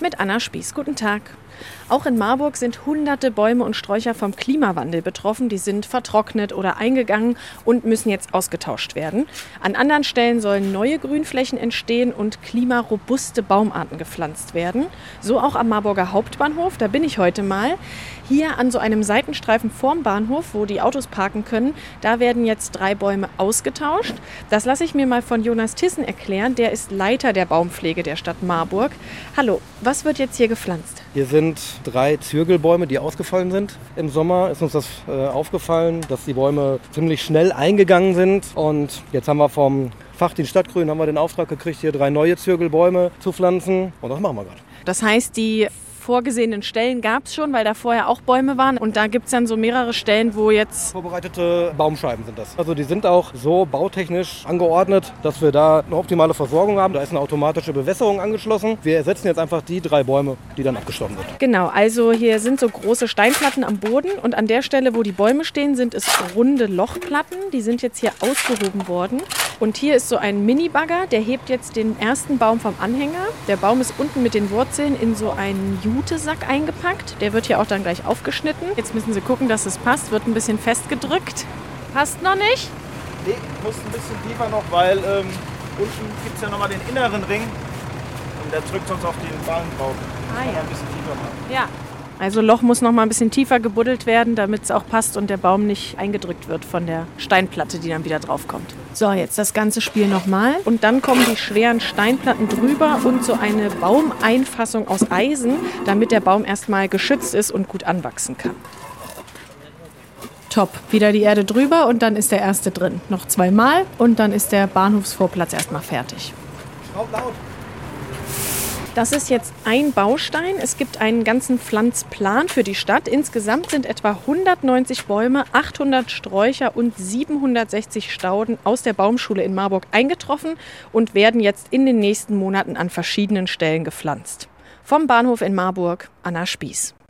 mit Anna Spieß. Guten Tag. Auch in Marburg sind hunderte Bäume und Sträucher vom Klimawandel betroffen. Die sind vertrocknet oder eingegangen und müssen jetzt ausgetauscht werden. An anderen Stellen sollen neue Grünflächen entstehen und klimarobuste Baumarten gepflanzt werden. So auch am Marburger Hauptbahnhof. Da bin ich heute mal. Hier an so einem Seitenstreifen vorm Bahnhof, wo die Autos parken können, da werden jetzt drei Bäume ausgetauscht. Das lasse ich mir mal von Jonas Tissen erklären. Der ist Leiter der Baumpflege der Stadt Marburg. Hallo, was wird jetzt hier gepflanzt? Hier sind drei Zirkelbäume, die ausgefallen sind. Im Sommer ist uns das äh, aufgefallen, dass die Bäume ziemlich schnell eingegangen sind. Und jetzt haben wir vom Fachdienst Stadtgrün haben wir den Auftrag gekriegt, hier drei neue Zirkelbäume zu pflanzen. Und das machen wir gerade. Das heißt, die vorgesehenen Stellen gab es schon, weil da vorher auch Bäume waren. Und da gibt es dann so mehrere Stellen, wo jetzt. Vorbereitete Baumscheiben sind das. Also die sind auch so bautechnisch angeordnet, dass wir da eine optimale Versorgung haben. Da ist eine automatische Bewässerung angeschlossen. Wir ersetzen jetzt einfach die drei Bäume, die dann abgestorben sind. Genau, also hier sind so große Steinplatten am Boden und an der Stelle, wo die Bäume stehen, sind es runde Lochplatten. Die sind jetzt hier ausgehoben worden. Und hier ist so ein Mini-Bagger, der hebt jetzt den ersten Baum vom Anhänger. Der Baum ist unten mit den Wurzeln in so einen Jutesack eingepackt. Der wird hier auch dann gleich aufgeschnitten. Jetzt müssen Sie gucken, dass es passt. Wird ein bisschen festgedrückt. Passt noch nicht? Nee, muss ein bisschen tiefer noch, weil ähm, unten gibt es ja nochmal den inneren Ring. Und der drückt sonst auf den Ballen drauf. Ah, ja. ein bisschen tiefer machen. Ja. Also Loch muss noch mal ein bisschen tiefer gebuddelt werden, damit es auch passt und der Baum nicht eingedrückt wird von der Steinplatte, die dann wieder draufkommt. So, jetzt das ganze Spiel nochmal. Und dann kommen die schweren Steinplatten drüber und so eine Baumeinfassung aus Eisen, damit der Baum erstmal geschützt ist und gut anwachsen kann. Top. Wieder die Erde drüber und dann ist der erste drin. Noch zweimal und dann ist der Bahnhofsvorplatz erstmal fertig. Schraub laut. Das ist jetzt ein Baustein. Es gibt einen ganzen Pflanzplan für die Stadt. Insgesamt sind etwa 190 Bäume, 800 Sträucher und 760 Stauden aus der Baumschule in Marburg eingetroffen und werden jetzt in den nächsten Monaten an verschiedenen Stellen gepflanzt. Vom Bahnhof in Marburg, Anna Spieß.